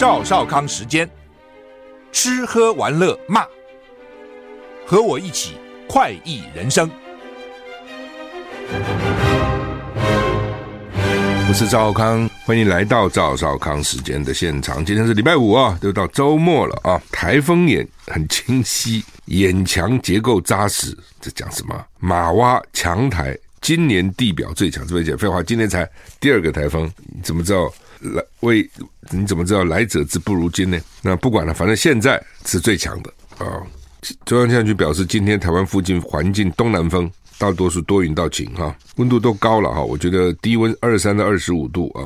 赵少康时间，吃喝玩乐骂，和我一起快意人生。我是赵少康，欢迎来到赵少康时间的现场。今天是礼拜五啊，都到周末了啊。台风眼很清晰，眼墙结构扎实，这讲什么？马洼强台，今年地表最强，是不是讲废话？今年才第二个台风，怎么知道？来为你怎么知道来者之不如今呢？那不管了，反正现在是最强的啊！中央气象局表示，今天台湾附近环境东南风，大多数多云到晴哈，温度都高了哈。我觉得低温二三到二十五度啊，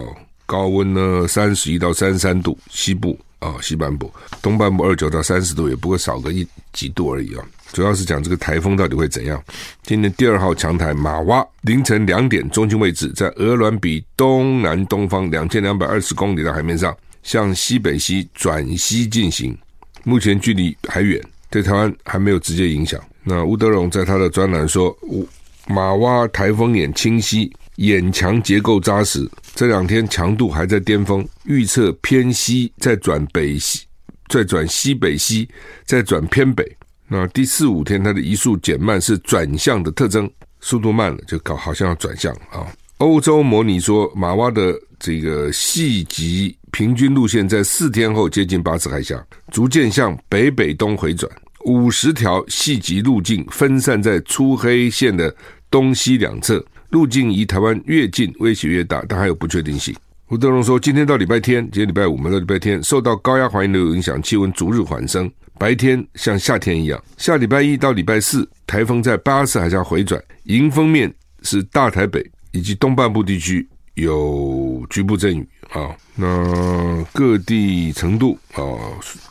高温呢三十一到三十三度，西部啊西半部，东半部二九到三十度，也不过少个一几度而已啊。主要是讲这个台风到底会怎样？今年第二号强台马哇凌晨两点中心位置在鹅銮鼻东南东方两千两百二十公里的海面上，向西北西转西进行，目前距离还远，对台湾还没有直接影响。那吴德荣在他的专栏说，马哇台风眼清晰，眼墙结构扎实，这两天强度还在巅峰，预测偏西再转北西，再转西北西，再转偏北。那第四五天，它的移速减慢是转向的特征，速度慢了就搞好像要转向啊。欧洲模拟说，马洼的这个细极平均路线在四天后接近巴士海峡，逐渐向北北东回转，五十条细极路径分散在粗黑线的东西两侧，路径离台湾越近，威胁越大，但还有不确定性。吴德荣说，今天到礼拜天，今天礼拜五嘛，到礼拜天，受到高压环流影响，气温逐日缓升。白天像夏天一样，下礼拜一到礼拜四，台风在巴士海峡回转，迎风面是大台北以及东半部地区有局部阵雨啊。那各地程度啊，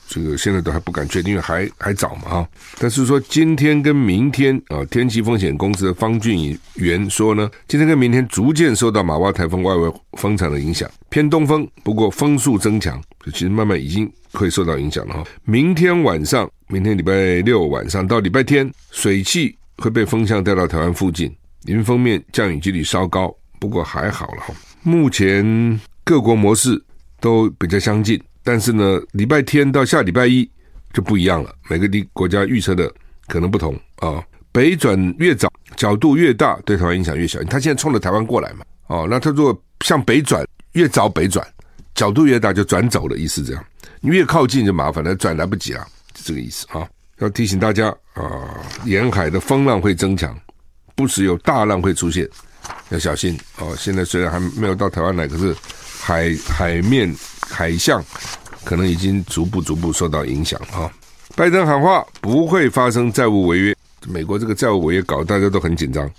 这个现在都还不敢确定，因为还还早嘛哈。但是说今天跟明天啊，天气风险公司的方俊元说呢，今天跟明天逐渐受到马洼台风外围风场的影响，偏东风，不过风速增强，其实慢慢已经。会受到影响了哈。明天晚上，明天礼拜六晚上到礼拜天，水汽会被风向带到台湾附近，迎风面降雨几率稍高，不过还好了哈。目前各国模式都比较相近，但是呢，礼拜天到下礼拜一就不一样了，每个地国家预测的可能不同啊。北转越早，角度越大，对台湾影响越小。他现在冲着台湾过来嘛，哦，那他如果向北转，越早北转，角度越大就转走的意思这样。你越靠近就麻烦了，转来不及了，就这个意思啊！要提醒大家啊，沿海的风浪会增强，不时有大浪会出现，要小心哦。现在虽然还没有到台湾来，可是海海面海象可能已经逐步逐步受到影响啊。拜登喊话不会发生债务违约，美国这个债务违约搞大家都很紧张，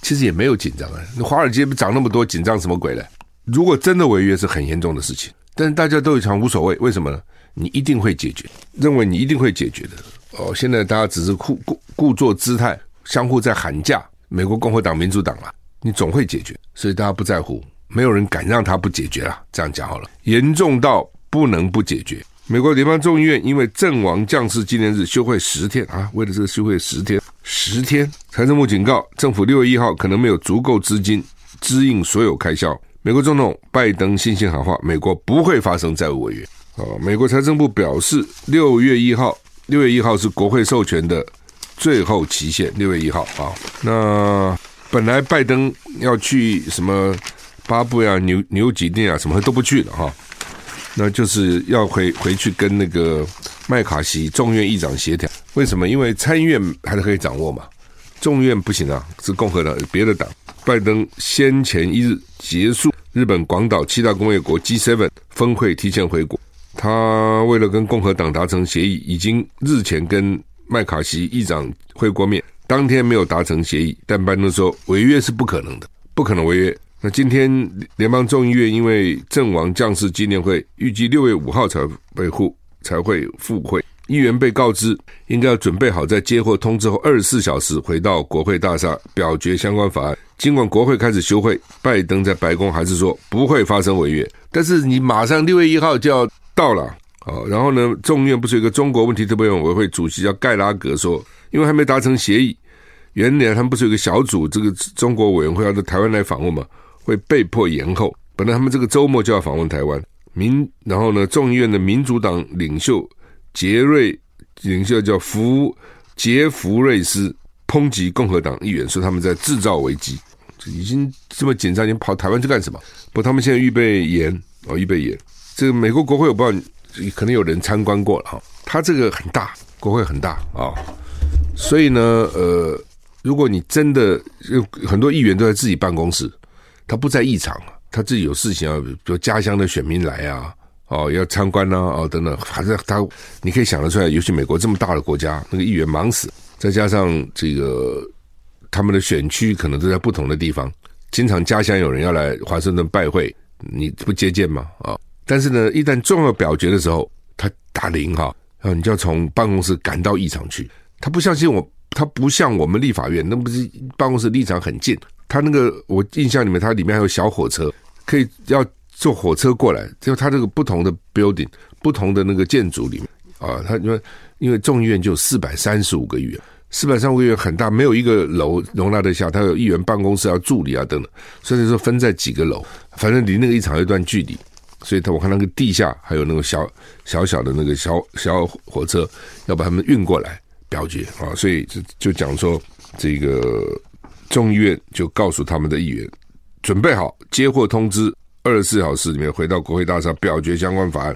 其实也没有紧张啊。那华尔街涨那么多，紧张什么鬼呢？如果真的违约，是很严重的事情。但是大家都一场无所谓，为什么呢？你一定会解决，认为你一定会解决的。哦，现在大家只是故故故作姿态，相互在喊价。美国共和党、民主党啊，你总会解决，所以大家不在乎，没有人敢让他不解决啊。这样讲好了，严重到不能不解决。美国联邦众议院因为阵亡将士纪念日休会十天啊，为了这个休会十天，十天。财政部警告，政府六月一号可能没有足够资金支应所有开销。美国总统拜登信心喊话，美国不会发生债务违约。哦，美国财政部表示，六月一号，六月一号是国会授权的最后期限。六月一号啊，那本来拜登要去什么巴布亚、纽纽几内亚什么都不去了哈，那就是要回回去跟那个麦卡锡众院议长协调。为什么？因为参议院还是可以掌握嘛，众院不行啊，是共和党别的党。拜登先前一日结束日本广岛七大工业国 G7 峰会，提前回国。他为了跟共和党达成协议，已经日前跟麦卡锡议长会过面，当天没有达成协议。但拜登说违约是不可能的，不可能违约。那今天联邦众议院因为阵亡将士纪念会，预计六月五号才会复才会复会。议员被告知，应该要准备好在接获通知后二十四小时回到国会大厦表决相关法案。尽管国会开始休会，拜登在白宫还是说不会发生违约。但是你马上六月一号就要到了，好，然后呢，众议院不是有一个中国问题特别委员会主席叫盖拉格说，因为还没达成协议，原来他们不是有一个小组，这个中国委员会要到台湾来访问嘛，会被迫延后。本来他们这个周末就要访问台湾。民，然后呢，众议院的民主党领袖杰瑞领袖叫福杰弗瑞斯抨击共和党议员，说他们在制造危机，已经这么紧张，你跑台湾去干什么？不，他们现在预备演哦，预备演。这个美国国会我不知道，可能有人参观过了哈，他这个很大，国会很大啊，所以呢，呃，如果你真的有很多议员都在自己办公室，他不在议场。他自己有事情要，比如家乡的选民来啊，哦，要参观呐，哦，等等，反正他你可以想得出来，尤其美国这么大的国家，那个议员忙死，再加上这个他们的选区可能都在不同的地方，经常家乡有人要来华盛顿拜会，你不接见吗？啊，但是呢，一旦重要表决的时候，他打铃哈，啊，你就要从办公室赶到议场去。他不相信我，他不像我们立法院，那不是办公室立场很近。他那个，我印象里面，它里面还有小火车，可以要坐火车过来。就它这个不同的 building，不同的那个建筑里面啊，它因为因为众议院就有四百三十五个议员，四百三十五个议员很大，没有一个楼容纳得下。它有议员办公室、要助理啊等等，所以说分在几个楼，反正离那个议场有一段距离。所以他我看那个地下还有那个小小小的那个小小火车，要把他们运过来表决啊。所以就就讲说这个。众议院就告诉他们的议员，准备好接获通知，二十四小时里面回到国会大厦表决相关法案。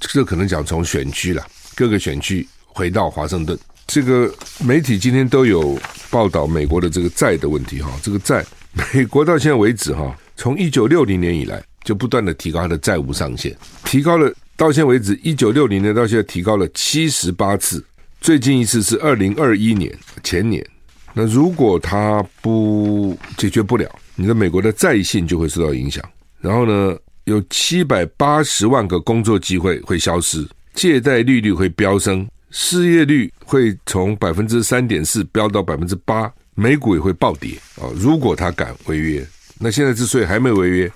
这可能讲从选区了，各个选区回到华盛顿。这个媒体今天都有报道美国的这个债的问题哈，这个债，美国到现在为止哈，从一九六零年以来就不断的提高它的债务上限，提高了到现在为止，一九六零年到现在提高了七十八次，最近一次是二零二一年前年。那如果他不解决不了，你的美国的债信就会受到影响。然后呢，有七百八十万个工作机会会消失，借贷利率会飙升，失业率会从百分之三点四飙到百分之八，美股也会暴跌啊！如果他敢违约，那现在之所以还没违约，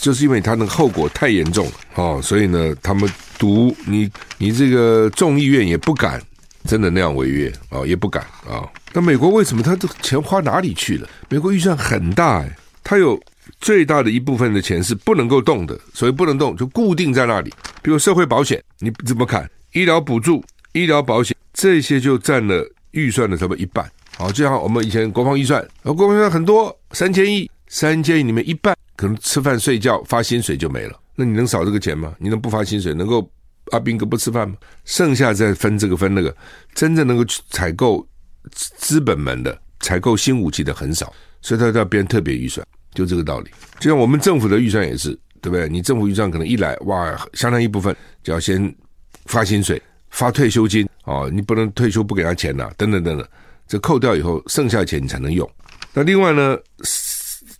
就是因为他的后果太严重了啊！所以呢，他们赌你，你这个众议院也不敢。真的那样违约啊、也不敢啊、那美国为什么他这个钱花哪里去了？美国预算很大哎，他有最大的一部分的钱是不能够动的，所以不能动就固定在那里。比如社会保险，你怎么看？医疗补助、医疗保险这些就占了预算的差不多一半。好，就像我们以前国防预算，国防预算很多，三千亿，三千亿里面一半可能吃饭睡觉发薪水就没了。那你能少这个钱吗？你能不发薪水？能够？阿兵哥不吃饭吗？剩下再分这个分那个，真正能够去采购资本们的、采购新武器的很少，所以他要编特别预算，就这个道理。就像我们政府的预算也是，对不对？你政府预算可能一来，哇，相当一部分就要先发薪水、发退休金哦，你不能退休不给他钱呐、等等等等，这扣掉以后，剩下的钱你才能用。那另外呢，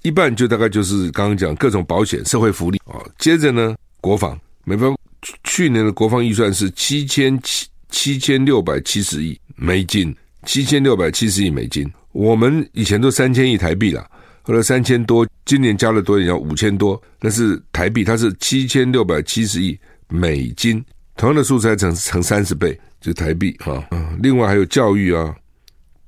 一半就大概就是刚刚讲各种保险、社会福利哦，接着呢，国防，没办法。去年的国防预算是七千七七千六百七十亿美金，七千六百七十亿美金。我们以前都三千亿台币了，后来三千多，今年加了多一点，五千多。那是台币，它是七千六百七十亿美金，同样的数字还乘乘三十倍，就台币哈。嗯，另外还有教育啊、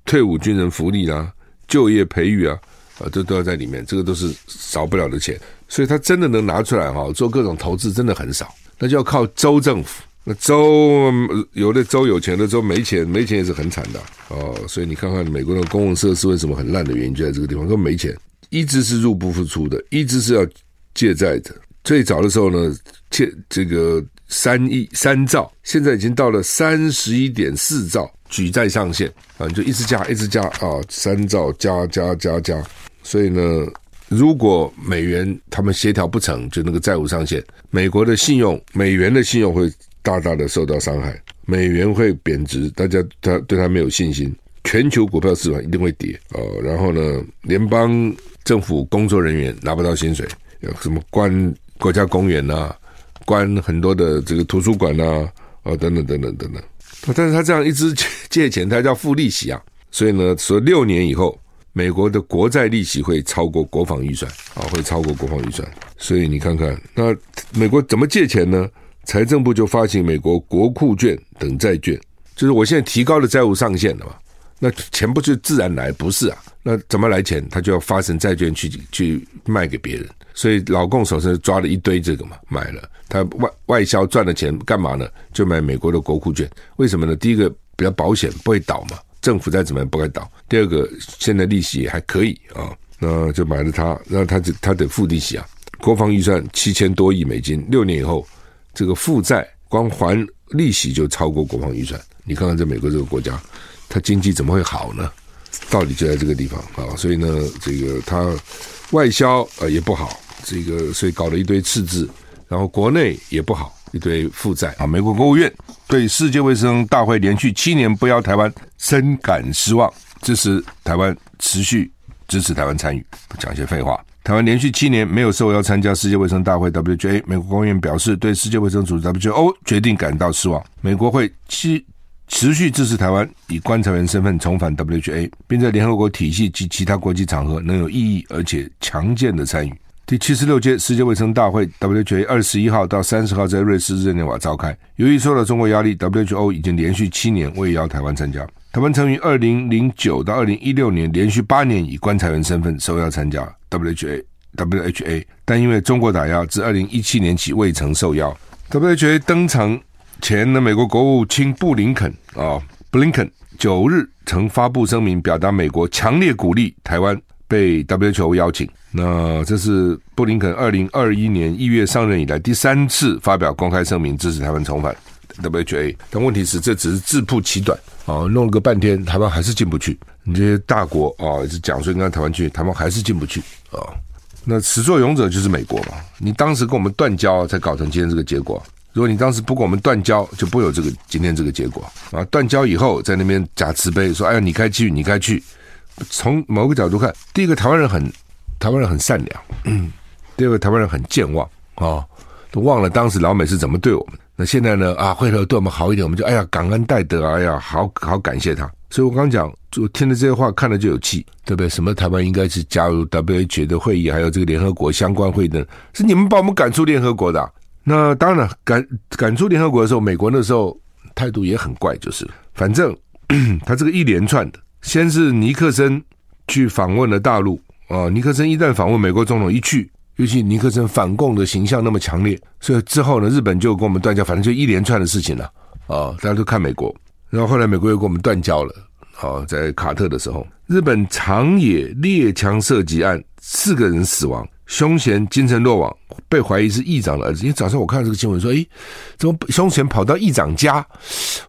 退伍军人福利啊、就业培育啊，啊，这都要在里面，这个都是少不了的钱。所以他真的能拿出来哈，做各种投资，真的很少。那就要靠州政府，那州有的州有钱的州没钱，没钱也是很惨的哦。所以你看看美国的公共设施为什么很烂的原因就在这个地方，都没钱，一直是入不敷出的，一直是要借债的。最早的时候呢，借这个三亿三兆，现在已经到了三十一点四兆举债上限啊，你就一直加，一直加啊，三兆加加加加，所以呢。如果美元他们协调不成就那个债务上限，美国的信用、美元的信用会大大的受到伤害，美元会贬值，大家他对他没有信心，全球股票市场一定会跌哦。然后呢，联邦政府工作人员拿不到薪水，有什么关国家公园呐，关很多的这个图书馆呐，啊等等等等等等。但是他这样一直借钱，他要付利息啊，所以呢，说六年以后。美国的国债利息会超过国防预算啊，会超过国防预算，所以你看看，那美国怎么借钱呢？财政部就发行美国国库券等债券，就是我现在提高了债务上限了嘛，那钱不就自然来？不是啊，那怎么来钱？他就要发行债券去去卖给别人。所以老共手上抓了一堆这个嘛，买了他外外销赚的钱干嘛呢？就买美国的国库券。为什么呢？第一个比较保险，不会倒嘛。政府再怎么样不敢倒。第二个，现在利息也还可以啊，那就买了它，那它就它得付利息啊。国防预算七千多亿美金，六年以后，这个负债光还利息就超过国防预算。你看看这美国这个国家，它经济怎么会好呢？道理就在这个地方啊。所以呢，这个它外销呃也不好，这个所以搞了一堆赤字，然后国内也不好，一堆负债啊。美国国务院对世界卫生大会连续七年不邀台湾深感失望，支持台湾持续支持台湾参与。不讲一些废话。台湾连续七年没有受邀参加世界卫生大会 （WHA），美国国务院表示对世界卫生组织 （WHO） 决定感到失望。美国会持持续支持台湾以观察员身份重返 WHA，并在联合国体系及其他国际场合能有意义而且强健的参与。第七十六届世界卫生大会 （WHA） 二十一号到三十号在瑞士日内瓦召开。由于受到中国压力，WHO 已经连续七年未邀台湾参加。台湾曾于二零零九到二零一六年连续八年以观察员身份受邀参加 WHA WHA，但因为中国打压，自二零一七年起未曾受邀。WHA 登场前的，美国国务卿布林肯啊，布林肯九日曾发布声明，表达美国强烈鼓励台湾被 WHO 邀请。那这是布林肯二零二一年一月上任以来第三次发表公开声明支持台湾重返 WHA，但问题是这只是自曝其短。啊，弄了个半天，台湾还是进不去。你这些大国啊，也是讲说应该台湾去，台湾还是进不去啊。那始作俑者就是美国嘛。你当时跟我们断交，才搞成今天这个结果。如果你当时不跟我们断交，就不会有这个今天这个结果啊。断交以后，在那边假慈悲说：“哎呀，你该去，你该去。”从某个角度看，第一个台湾人很台湾人很善良，嗯，第二个台湾人很健忘啊，都忘了当时老美是怎么对我们。那现在呢？啊，回头对我们好一点，我们就哎呀感恩戴德，哎呀，好好感谢他。所以我刚讲，就听了这些话，看了就有气，对不对？什么台湾应该是加入 WHO 的会议，还有这个联合国相关会议的，是你们把我们赶出联合国的。那当然了，赶赶出联合国的时候，美国那时候态度也很怪，就是反正 他这个一连串的，先是尼克森去访问了大陆啊，尼克森一旦访问美国总统一去。尤其尼克森反共的形象那么强烈，所以之后呢，日本就跟我们断交，反正就一连串的事情了啊！大家都看美国，然后后来美国又跟我们断交了啊！在卡特的时候，日本长野猎枪射击案四个人死亡，凶嫌精神落网，被怀疑是议长的儿子。因为早上我看到这个新闻说，诶，怎么凶嫌跑到议长家？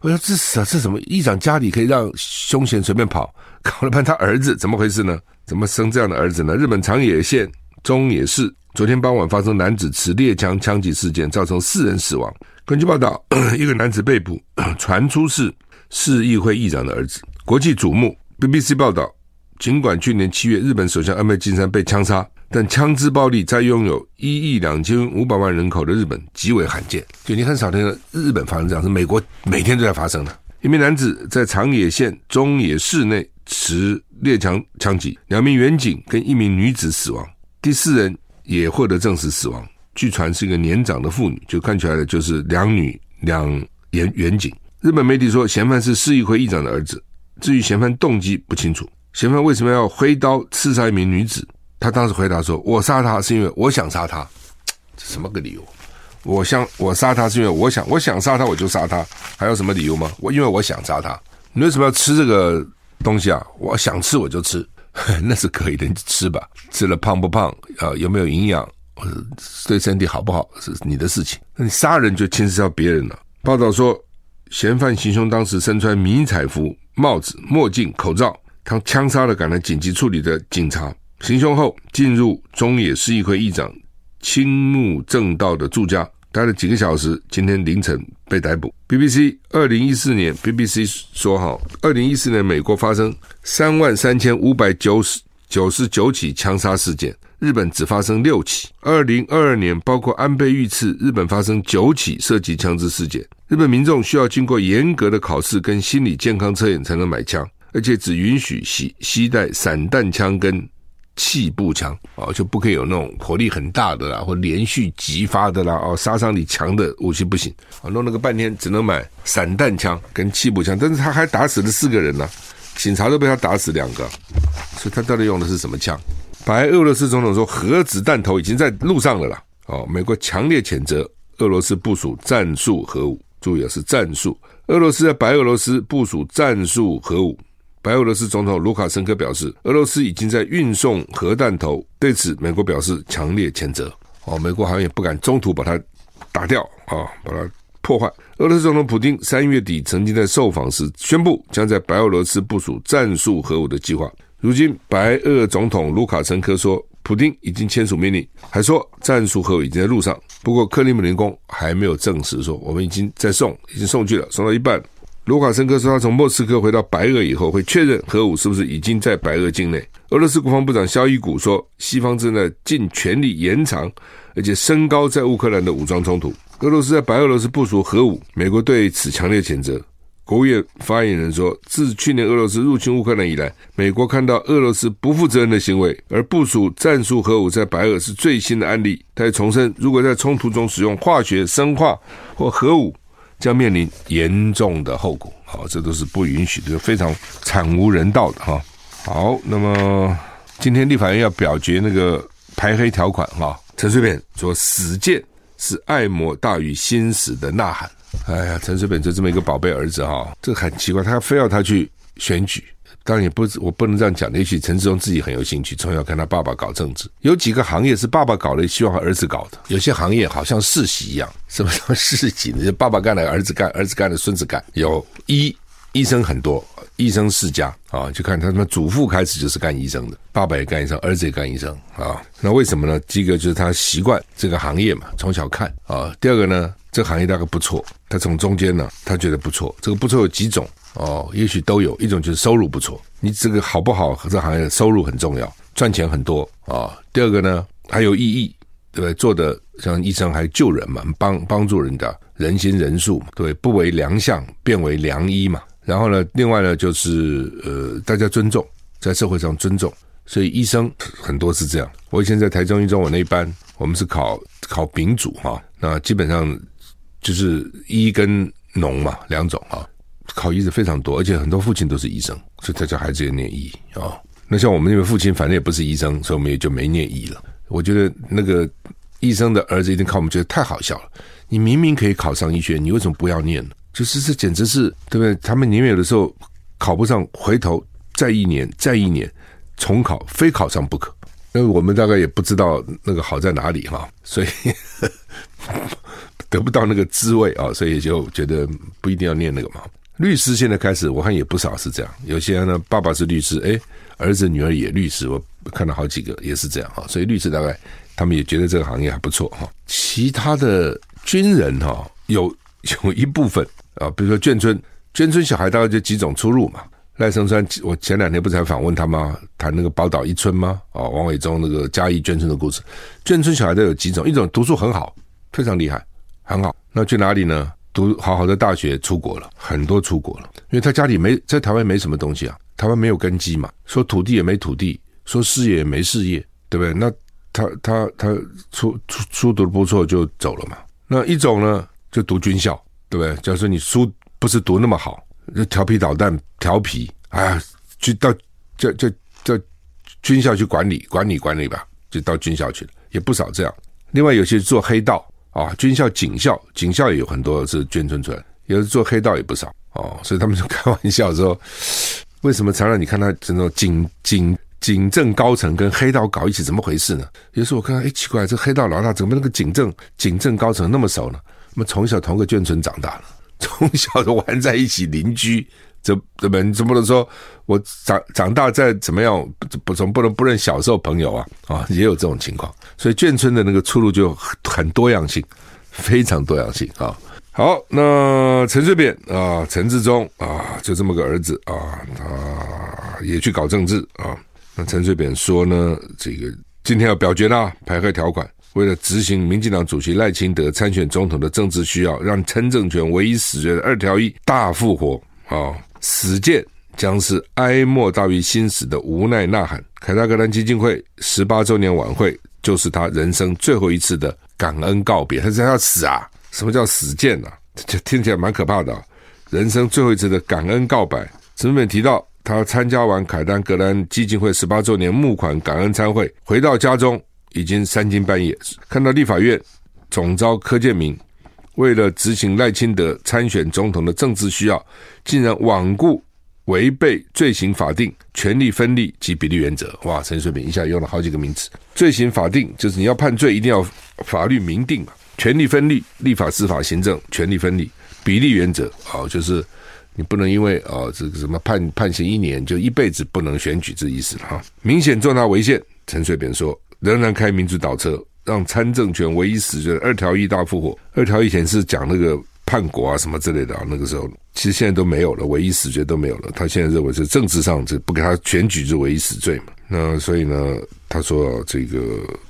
我说这是这什么？议长家里可以让凶嫌随便跑？搞了半天他儿子怎么回事呢？怎么生这样的儿子呢？日本长野县中野市。昨天傍晚发生男子持猎枪枪击事件，造成四人死亡。根据报道，一个男子被捕，传出是市议会议长的儿子，国际瞩目。BBC 报道，尽管去年七月日本首相安倍晋三被枪杀，但枪支暴力在拥有一亿两千五百万人口的日本极为罕见。就你很少听到日本发生这样，是美国每天都在发生的。一名男子在长野县中野市内持猎枪枪击，两名员警跟一名女子死亡，第四人。也获得证实死亡，据传是一个年长的妇女，就看起来的就是两女两员员警。日本媒体说，嫌犯是市议会议长的儿子。至于嫌犯动机不清楚，嫌犯为什么要挥刀刺杀一名女子？他当时回答说：“我杀他是因为我想杀他。”这什么个理由？我想我杀他是因为我想我想杀他我就杀他，还有什么理由吗？我因为我想杀他。你为什么要吃这个东西啊？我想吃我就吃。那是可以的，你吃吧。吃了胖不胖啊？有没有营养？或者对身体好不好？是你的事情。那你杀人就牵涉到别人了。报道说，嫌犯行凶当时身穿迷彩服、帽子、墨镜、口罩，他枪杀了赶来紧急处理的警察。行凶后进入中野市议会议长青木正道的住家。待了几个小时，今天凌晨被逮捕。BBC 二零一四年，BBC 说哈，二零一四年美国发生三万三千五百九十九十九起枪杀事件，日本只发生六起。二零二二年，包括安倍遇刺，日本发生九起涉及枪支事件。日本民众需要经过严格的考试跟心理健康测验才能买枪，而且只允许携携带散弹枪跟。气步枪啊，就不可以有那种火力很大的啦，或连续击发的啦，哦，杀伤力强的武器不行啊。弄了个半天，只能买散弹枪跟气步枪，但是他还打死了四个人呢、警察都被他打死两个，所以他到底用的是什么枪？白俄罗斯总统说，核子弹头已经在路上了啦。哦，美国强烈谴责俄罗斯部署战术核武，注意啊，是战术。俄罗斯在白俄罗斯部署战术核武。白俄罗斯总统卢卡申科表示，俄罗斯已经在运送核弹头。对此，美国表示强烈谴责。哦，美国好像也不敢中途把它打掉啊，把它破坏。俄罗斯总统普丁三月底曾经在受访时宣布，将在白俄罗斯部署战术核武的计划。如今，白俄总统卢卡申科说，普丁已经签署命令，还说战术核武已经在路上。不过，克里姆林宫还没有证实说我们已经在送，已经送去了，送到一半。卢卡申科说，他从莫斯科回到白俄以后，会确认核武是不是已经在白俄境内。俄罗斯国防部长肖伊古说，西方正在尽全力延长而且升高在乌克兰的武装冲突。俄罗斯在白俄罗斯部署核武，美国对此强烈谴责。国务院发言人说，自去年俄罗斯入侵乌克兰以来，美国看到俄罗斯不负责任的行为，而部署战术核武在白俄是最新的案例。他也重申，如果在冲突中使用化学、生化或核武，将面临严重的后果。好，这都是不允许的，非常惨无人道的哈。好，那么今天立法院要表决那个排黑条款哈。陈水扁说，死谏是爱莫大于心死的呐喊。哎呀，陈水扁就这么一个宝贝儿子哈，这很奇怪，他非要他去选举，当然也不，我不能这样讲。也许陈时中自己很有兴趣，从小看他爸爸搞政治，有几个行业是爸爸搞的，希望儿子搞的。有些行业好像世袭一样，什么叫世袭呢？就爸爸干了，儿子干；儿子干了，孙子干。有医医生很多，医生世家啊，就看他们祖父开始就是干医生的，爸爸也干医生，儿子也干医生啊。那为什么呢？第一个就是他习惯这个行业嘛，从小看啊。第二个呢？这个行业大概不错，他从中间呢，他觉得不错。这个不错有几种哦，也许都有一种就是收入不错，你这个好不好？这行业收入很重要，赚钱很多啊、哦。第二个呢，还有意义，对不对？做的像医生还救人嘛，帮帮助人的人心仁术嘛，对，不为良相，变为良医嘛。然后呢，另外呢，就是呃，大家尊重，在社会上尊重，所以医生很多是这样。我以前在台中一中我那一班，我们是考考丙组哈、那基本上。就是医跟农嘛，两种啊，考医的非常多，而且很多父亲都是医生，所以他叫孩子也念医啊。那像我们那位父亲，反正也不是医生，所以我们也就没念医了。我觉得那个医生的儿子一定考我们，觉得太好笑了。你明明可以考上医学院，你为什么不要念呢？就是这简直是对不对？他们宁愿有的时候考不上，回头再一年，再一年重考，非考上不可。因为我们大概也不知道那个好在哪里哈，所以。得不到那个滋味啊，所以就觉得不一定要念那个嘛。律师现在开始，我看也不少是这样。有些人呢，爸爸是律师，诶，儿子女儿也律师，我看到好几个也是这样哈。所以律师大概他们也觉得这个行业还不错哈。其他的军人哈，有有一部分啊，比如说眷村，眷村小孩大概就几种出路嘛。赖声川，我前两天不是还访问他吗？谈那个宝岛一村吗？哦，王伟忠那个嘉义眷村的故事。眷村小孩都有几种，一种读书很好，非常厉害。很好，那去哪里呢？读好好的大学，出国了，很多出国了，因为他家里没在台湾没什么东西啊，台湾没有根基嘛，说土地也没土地，说事业也没事业，对不对？那他他他出出书读的不错就走了嘛。那一种呢，就读军校，对不对？假如说你书不是读那么好，调皮捣蛋，调皮，哎呀，去到叫叫叫军校去管理管理管理吧，就到军校去了，也不少这样。另外有些做黑道。啊，军校、警校、警校也有很多是眷村出来，有的做黑道也不少哦，所以他们就开玩笑说，为什么常常你看他这种警警警政高层跟黑道搞一起，怎么回事呢？有时候我看到，哎，奇怪，这黑道老大怎么那个警政警政高层那么熟呢？那么从小同个眷村长大了，从小都玩在一起，邻居。这这本怎么能说？我长长大再怎么样，不总不能不认小时候朋友啊啊，也有这种情况。所以眷村的那个出路就很多样性，非常多样性啊。好，那陈水扁啊，陈志忠啊，就这么个儿子啊，他也去搞政治啊。那陈水扁说呢，这个今天要表决啦，排黑条款，为了执行民进党主席赖清德参选总统的政治需要，让陈政权唯一死罪的二条一大复活啊。死谏将是哀莫大于心死的无奈呐喊。凯达格兰基金会十八周年晚会就是他人生最后一次的感恩告别。他是要死啊？什么叫死谏呢？这听起来蛮可怕的。人生最后一次的感恩告白。陈水扁提到，他参加完凯丹格兰基金会十八周年募款感恩餐会，回到家中已经三更半夜，看到立法院总召柯建铭为了执行赖清德参选总统的政治需要，竟然罔顾违背罪刑法定权力分立及比例原则。哇，陈水扁一下用了好几个名词。罪刑法定就是你要判罪一定要法律明定嘛，权力分立，立法、司法、行政权力分立，比例原则啊，就是。你不能因为哦，这个什么判判刑一年就一辈子不能选举这意思了哈，明显重大违宪。陈水扁说，仍然开民主倒车，让参政权唯一死罪二条一大复活。二条以前是讲那个叛国啊什么之类的啊，那个时候其实现在都没有了，唯一死罪都没有了。他现在认为是政治上这不给他选举就唯一死罪嘛。那所以呢，他说这个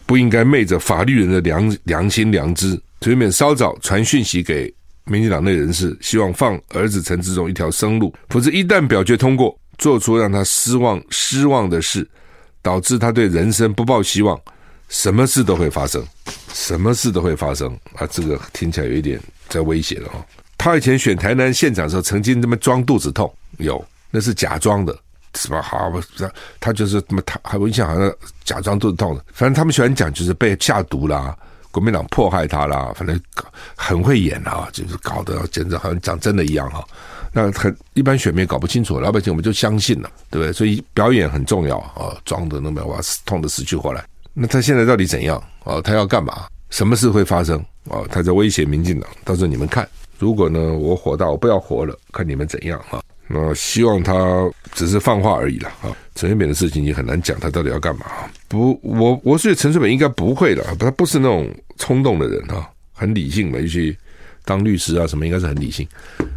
不应该昧着法律人的良良心良知，陈水扁稍早传讯息给。民进党内人士希望放儿子陈志忠一条生路，否则一旦表决通过，做出让他失望失望的事，导致他对人生不抱希望，什么事都会发生，什么事都会发生啊！这个听起来有一点在威胁了哈。他以前选台南县长的时候，曾经这么装肚子痛，有那是假装的，是吧？好，他就是这么他还有印象好像假装肚子痛的，反正他们喜欢讲就是被下毒啦。国民党迫害他啦，反正很会演啊，就是搞得简直好像讲真的一样哈。那很一般选民搞不清楚，老百姓我们就相信了，对不对？所以表演很重要啊，装的那么哇，痛得死去活来。那他现在到底怎样啊？他要干嘛？什么事会发生啊？他在威胁民进党，到时候你们看，如果呢我火大我不要活了，看你们怎样啊？那希望他只是放话而已了啊！陈水扁的事情你很难讲，他到底要干嘛？不，我我觉得陈水扁应该不会的，他不是那种冲动的人啊，很理性的，尤其当律师啊什么，应该是很理性。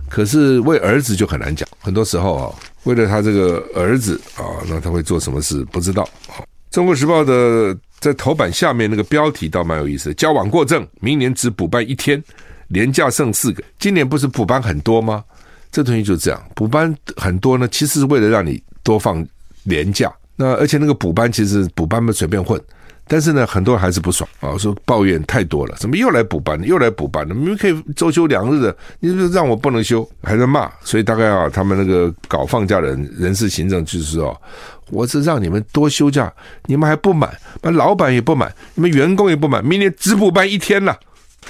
可是为儿子就很难讲，很多时候啊，为了他这个儿子啊，那他会做什么事不知道啊。中国时报的在头版下面那个标题倒蛮有意思交往过正，明年只补班一天，年假剩四个，今年不是补班很多吗？这东西就是这样，补班很多呢，其实是为了让你多放年假。那而且那个补班其实补班不随便混，但是呢，很多人还是不爽啊，说抱怨太多了，怎么又来补班，又来补班了？明明可以周休两日的，你是不是让我不能休？还在骂。所以大概啊，他们那个搞放假的人，人事行政就是说，我是让你们多休假，你们还不满，那老板也不满，你们员工也不满，明年只补班一天了，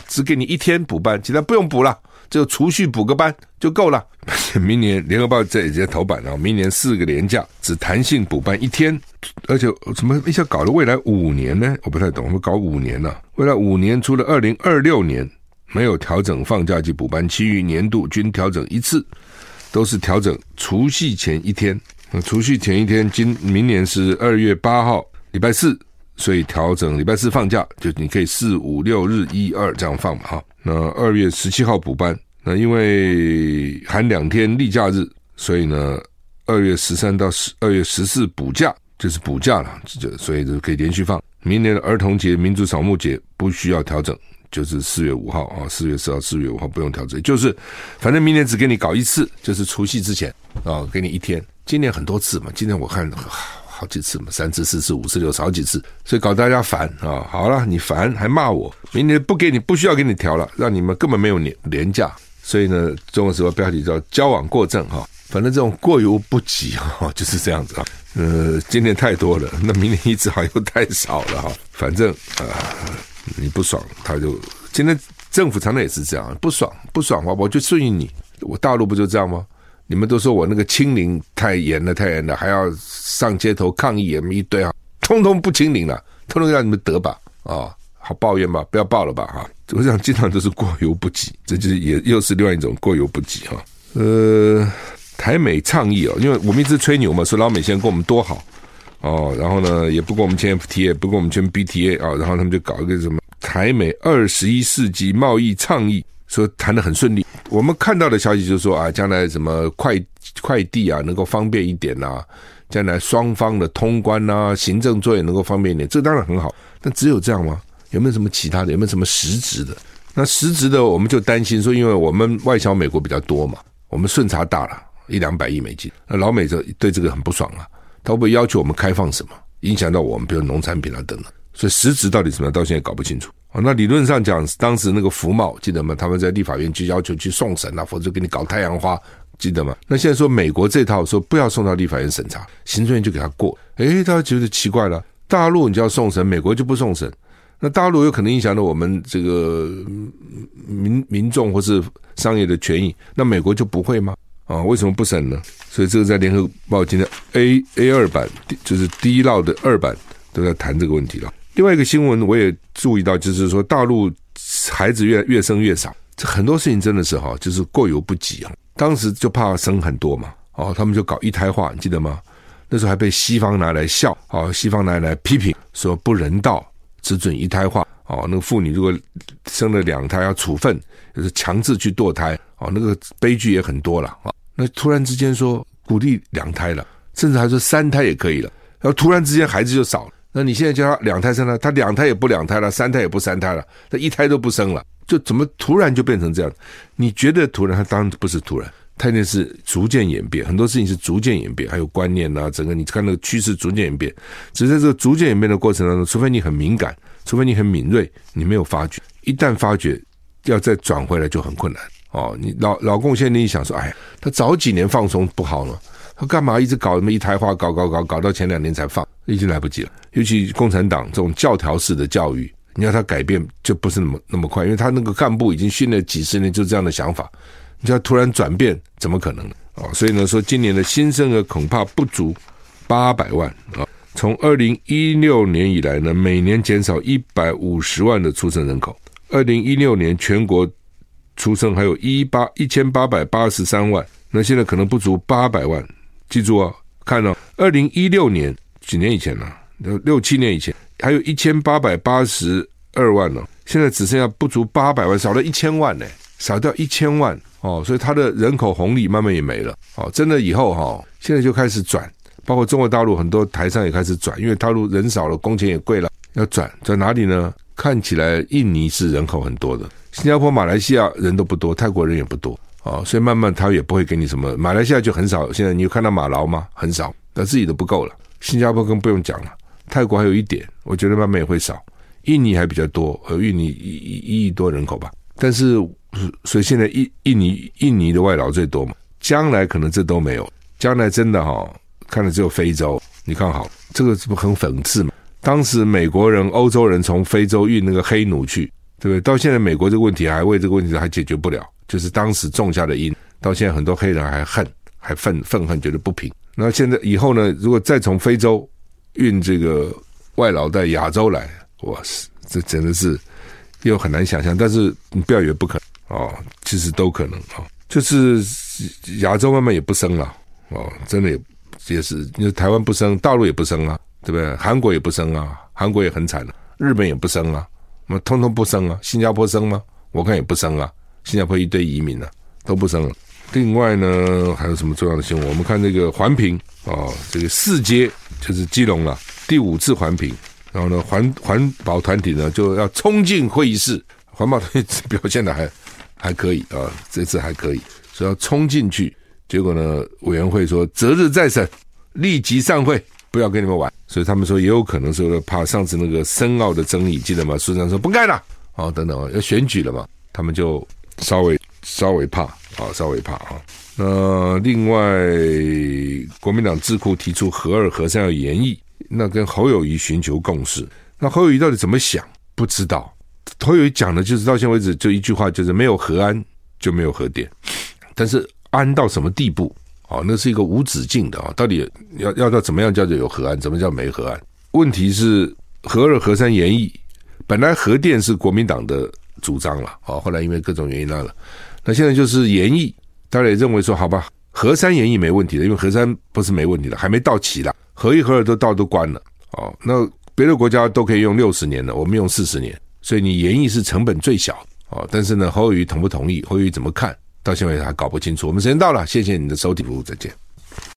只给你一天补班，其他不用补了。就储蓄补个班就够了。明年联合报这也在头版了，明年四个年假只弹性补班一天，而且怎么一下搞了未来五年呢？我不太懂，我们搞五年了。未来五年除了二零二六年没有调整放假及补班，其余年度均调整一次，都是调整除夕前一天。那除夕前一天，今明年是二月八号礼拜四，所以调整礼拜四放假，就你可以四五六日一二这样放嘛，哈。那二月十七号补班，那因为含两天例假日，所以呢，二月十三到十二月十四补假就是补假了，这所以就可以连续放。明年的儿童节、民族扫墓节不需要调整，就是四月五号啊，四月四号、四月五号不用调整，就是反正明年只给你搞一次，就是除夕之前啊，给你一天。今年很多次嘛，今年我看。好几次嘛，三次、四次、五次、六次，好几次，所以搞大家烦啊！好了，你烦还骂我，明年不给你，不需要给你调了，让你们根本没有年年假。所以呢，中国时报标题叫“交往过正”哈，反正这种过犹不及哈，就是这样子啊。呃，今年太多了，那明年一直好像又太少了哈。反正啊、你不爽，他就今天政府常常也是这样，不爽不爽的话，我就顺应你。我大陆不就这样吗？你们都说我那个清零太严了，太严了，还要上街头抗议，一堆啊，通通不清零了，通通让你们得吧，啊、好抱怨吧，不要报了吧，哈，我想经常都是过犹不及，这就是也又是另外一种过犹不及哈。呃，台美倡议哦，因为我们一直吹牛嘛，说老美现在跟我们多好哦，然后呢也不跟我们签 FTA，不跟我们签 BTA 啊、然后他们就搞一个什么台美二十一世纪贸易倡议。说谈得很顺利，我们看到的消息就是说啊，将来什么快快递啊能够方便一点呐、将来双方的通关啊，行政作业能够方便一点，这当然很好。但只有这样吗？有没有什么其他的？有没有什么实质的？那实质的我们就担心说，因为我们外销美国比较多嘛，我们顺差大了一两百亿美金，那老美就对这个很不爽啊，他会不会要求我们开放什么，影响到我们，比如农产品啊等等。所以实质到底怎么样，到现在搞不清楚。哦，那理论上讲，当时那个福茂记得吗？他们在立法院就要求去送审啊，否则给你搞太阳花，记得吗？那现在说美国这套说不要送到立法院审查，行政院就给他过。诶，大家觉得奇怪了，大陆你就要送审，美国就不送审。那大陆有可能影响到我们这个民民众或是商业的权益，那美国就不会吗？啊，为什么不审呢？所以这个在联合报今天 A A 二版，就是第一报的二版都在谈这个问题了。另外一个新闻我也注意到，就是说大陆孩子越越生越少，这很多事情真的是哈，就是过犹不及啊。当时就怕生很多嘛，哦，他们就搞一胎化，你记得吗？那时候还被西方拿来笑，哦，西方拿来批评，说不人道。只准一胎化哦，那个妇女如果生了两胎要处分，就是强制去堕胎哦，那个悲剧也很多了啊。那突然之间说鼓励两胎了，甚至还说三胎也可以了，然后突然之间孩子就少了。那你现在叫他两胎生了，他两胎也不两胎了，三胎也不三胎了，他一胎都不生了，就怎么突然就变成这样？你觉得突然？他当然不是突然。它那是逐渐演变，很多事情是逐渐演变，还有观念啊，整个你看那个趋势逐渐演变。只是在这个逐渐演变的过程当中，除非你很敏感，除非你很敏锐，你没有发觉。一旦发觉，要再转回来就很困难哦。你老老共现在一想说，哎，他早几年放松不好了，他干嘛一直搞什么一胎化，搞搞搞，搞到前两年才放，已经来不及了。尤其共产党这种教条式的教育，你要他改变就不是那么那么快，因为他那个干部已经训练几十年，就这样的想法。你要突然转变，怎么可能呢？啊，所以呢，说今年的新生儿恐怕不足八百万啊。从二零一六年以来呢，每年减少一百五十万的出生人口。二零一六年全国出生还有一八一千八百八十三万，那现在可能不足八百万。记住啊，看到二零一六年几年以前呢，六六七年以前还有一千八百八十二万呢，现在只剩下不足八百万，少了一千万呢，少掉一千万。哦，所以它的人口红利慢慢也没了。哦，真的以后哈、哦，现在就开始转，包括中国大陆很多台商也开始转，因为大陆人少了，工钱也贵了，要转在哪里呢？看起来印尼是人口很多的，新加坡、马来西亚人都不多，泰国人也不多。哦，所以慢慢他也不会给你什么。马来西亚就很少，现在你有看到马劳吗？很少，那自己都不够了。新加坡更不用讲了，泰国还有一点，我觉得慢慢也会少。印尼还比较多，呃，印尼一一亿多人口吧，但是。所以现在印印尼印尼的外劳最多嘛，将来可能这都没有，将来真的哈、哦，看来只有非洲。你看好这个是不很讽刺嘛？当时美国人、欧洲人从非洲运那个黑奴去，对不对？到现在美国这个问题还为这个问题还解决不了，就是当时种下的因，到现在很多黑人还恨，还愤愤恨，觉得不平。那现在以后呢？如果再从非洲运这个外劳到亚洲来，哇塞，这真的是又很难想象。但是你不要以为不可能。哦，其实都可能啊，就是亚洲慢慢也不生了哦，真的也也是，因为台湾不生，大陆也不生啊，对不对？韩国也不生啊，韩国也很惨了，日本也不生啊，那么通通不生啊，新加坡生吗？我看也不生啊，新加坡一堆移民啊，都不生了。另外呢，还有什么重要的新闻？我们看这个环评哦，这个四阶就是基隆了，第五次环评，然后呢，环环保团体呢就要冲进会议室，环保团体表现的还。还可以啊，这次还可以，所以要冲进去。结果呢，委员会说择日再审，立即散会，不要跟你们玩。所以他们说也有可能是怕上次那个深奥的争议，记得吗？书记长说不干了，啊，等等啊，要选举了嘛，他们就稍微稍微怕啊，稍微怕啊。那另外，国民党智库提出核二核三要延役，那跟侯友谊寻求共识。那侯友谊到底怎么想？不知道。侯友谊讲的就是到现在为止就一句话，就是没有核安就没有核电，但是安到什么地步？哦，那是一个无止境的啊！到底要要到怎么样叫做有核安，怎么叫没核安？问题是核二核三延役，本来核电是国民党的主张了，哦，后来因为各种原因那了，那现在就是延役，大家也认为说好吧，核三延役没问题的，因为核三不是没问题的，还没到期了，合一合二都道都关了，哦，那别的国家都可以用六十年了，我们用四十年。所以你延役是成本最小哦，但是呢，侯友宜同不同意？侯友宜怎么看？到现在还搞不清楚。我们时间到了，谢谢你的收听，再见。